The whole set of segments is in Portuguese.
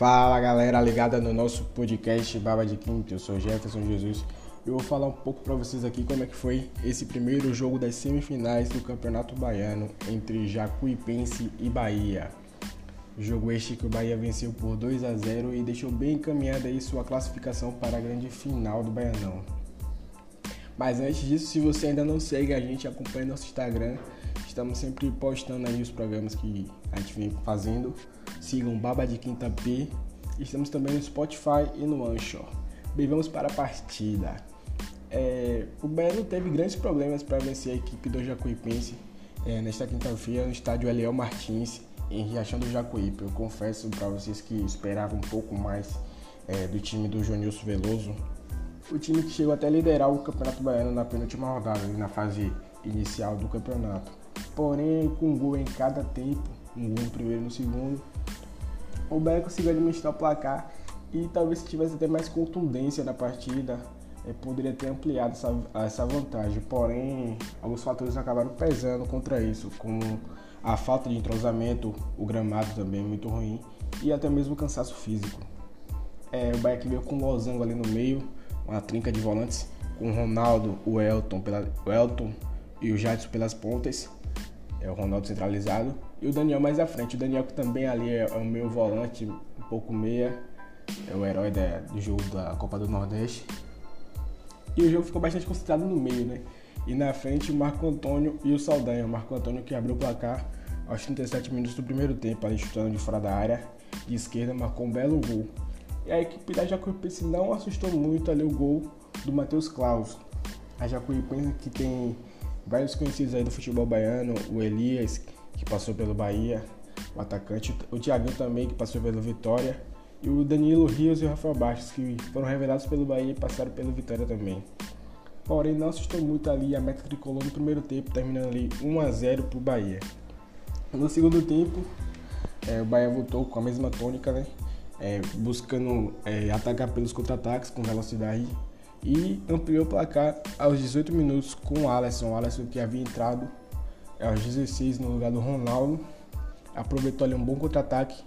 Fala galera ligada no nosso podcast Baba de Quinta, eu sou Jefferson Jesus. Eu vou falar um pouco para vocês aqui como é que foi esse primeiro jogo das semifinais do Campeonato Baiano entre Jacuipense e Bahia. Jogo este que o Bahia venceu por 2 a 0 e deixou bem encaminhada aí sua classificação para a grande final do Baianão. Mas antes disso, se você ainda não segue a gente, acompanhe nosso Instagram. Estamos sempre postando aí os programas que a gente vem fazendo. Sigam Baba de Quinta P. Estamos também no Spotify e no Anchor. Bem, vamos para a partida. É, o Belo teve grandes problemas para vencer a equipe do Jacuipense é, nesta quinta-feira no estádio Eliel Martins, em Riachão do Jacuípe. Eu confesso para vocês que esperava um pouco mais é, do time do Jonilson Veloso. O time que chegou até liderar o Campeonato Baiano na penúltima rodada, na fase inicial do campeonato. Porém, com um gol em cada tempo, um gol no primeiro e no segundo, o Bahia conseguiu administrar o placar e talvez se tivesse até mais contundência na partida, eh, poderia ter ampliado essa, essa vantagem. Porém, alguns fatores acabaram pesando contra isso, como a falta de entrosamento, o gramado também muito ruim e até mesmo o cansaço físico. É, o Bahia que veio com o losango ali no meio, uma trinca de volantes, com o Ronaldo, o Elton, pela, o Elton e o Jadson pelas pontas, é o Ronaldo centralizado, e o Daniel mais à frente. O Daniel que também ali é, é o meu volante, um pouco meia, é o herói da, do jogo da Copa do Nordeste. E o jogo ficou bastante concentrado no meio, né? E na frente o Marco Antônio e o Saldanha. O Marco Antônio que abriu o placar aos 37 minutos do primeiro tempo, ali chutando de fora da área. De esquerda marcou um belo gol. E a equipe da Jacuipense não assustou muito ali o gol do Matheus Claus. A Jacuipense que tem vários conhecidos aí do futebol baiano, o Elias, que passou pelo Bahia, o atacante, o Thiago também, que passou pelo Vitória, e o Danilo Rios e o Rafael Bastos, que foram revelados pelo Bahia e passaram pelo Vitória também. Porém, não assustou muito ali a meta tricolor no primeiro tempo, terminando ali 1 a 0 para o Bahia. No segundo tempo, é, o Bahia voltou com a mesma tônica, né? É, buscando é, atacar pelos contra-ataques com velocidade e ampliou o placar aos 18 minutos com o Alisson. O Alisson que havia entrado aos 16 no lugar do Ronaldo, aproveitou ali um bom contra-ataque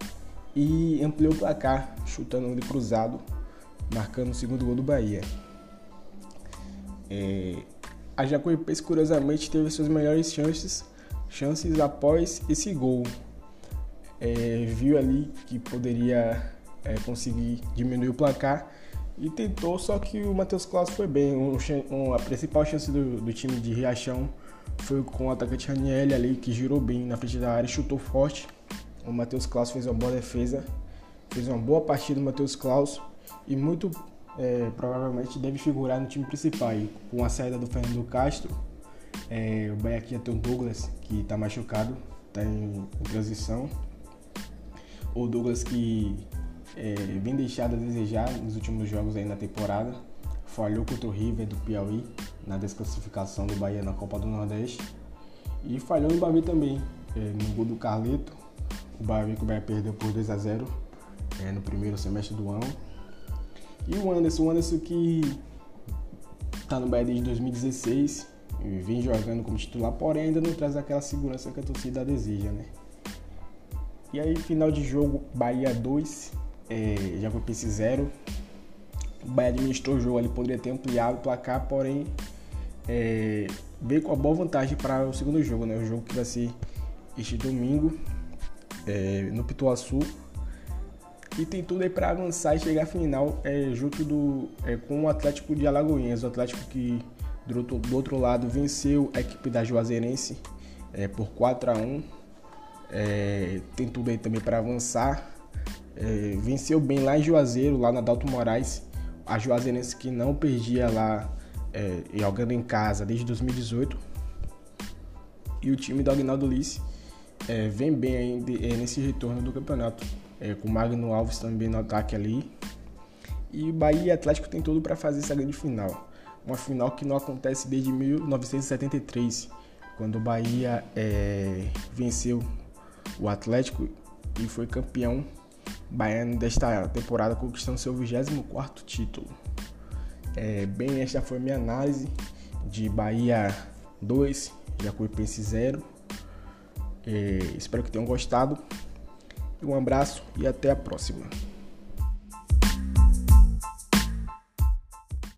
e ampliou o placar, chutando ele cruzado, marcando o segundo gol do Bahia. É, a Jacuipense, curiosamente, teve suas melhores chances, chances após esse gol. É, viu ali que poderia é, conseguir diminuir o placar e tentou, só que o Matheus Claus foi bem. Um, um, a principal chance do, do, time de Riachão foi com o atacante Raniel ali, que girou bem na frente da área, chutou forte. O Matheus Claus fez uma boa defesa, fez uma boa partida do Matheus Claus e muito é, provavelmente deve figurar no time principal. E com a saída do Fernando Castro, é, o Bahia aqui ter o Douglas, que está machucado, está em, em transição. O Douglas que é, bem deixado a desejar nos últimos jogos aí na temporada. Falhou contra o River do Piauí na desclassificação do Bahia na Copa do Nordeste. E falhou no Bavi também, é, no gol do Carleto. O Bavi que o Bahia perdeu por 2 a 0 é, no primeiro semestre do ano. E o Anderson, o Anderson que está no Bahia desde 2016, vem jogando como titular, porém ainda não traz aquela segurança que a torcida deseja, né? E aí, final de jogo, Bahia 2, é, PC 0. O Bahia administrou o jogo, ele poderia ter ampliado o placar, porém é, veio com a boa vantagem para o segundo jogo, né? O jogo que vai ser este domingo é, no Pituaçu. E tem tudo aí para avançar e chegar à final é, junto do, é, com o Atlético de Alagoinhas. O Atlético que do outro, do outro lado venceu a equipe da Juazeirense é, por 4 a 1 é, Tem tudo aí também para avançar é, venceu bem lá em Juazeiro, lá na Dalto Moraes. A Juazeirense que não perdia lá é, jogando em casa desde 2018. E o time do Agnaldo Lice é, vem bem ainda é, nesse retorno do campeonato. É, com o Magno Alves também no ataque ali. E Bahia e Atlético tem tudo para fazer essa grande final. Uma final que não acontece desde 1973, quando o Bahia é, venceu o Atlético e foi campeão baiano desta temporada conquistando seu 24 título. É, bem, esta foi minha análise de Bahia 2, Jacuipense 0. É, espero que tenham gostado. Um abraço e até a próxima.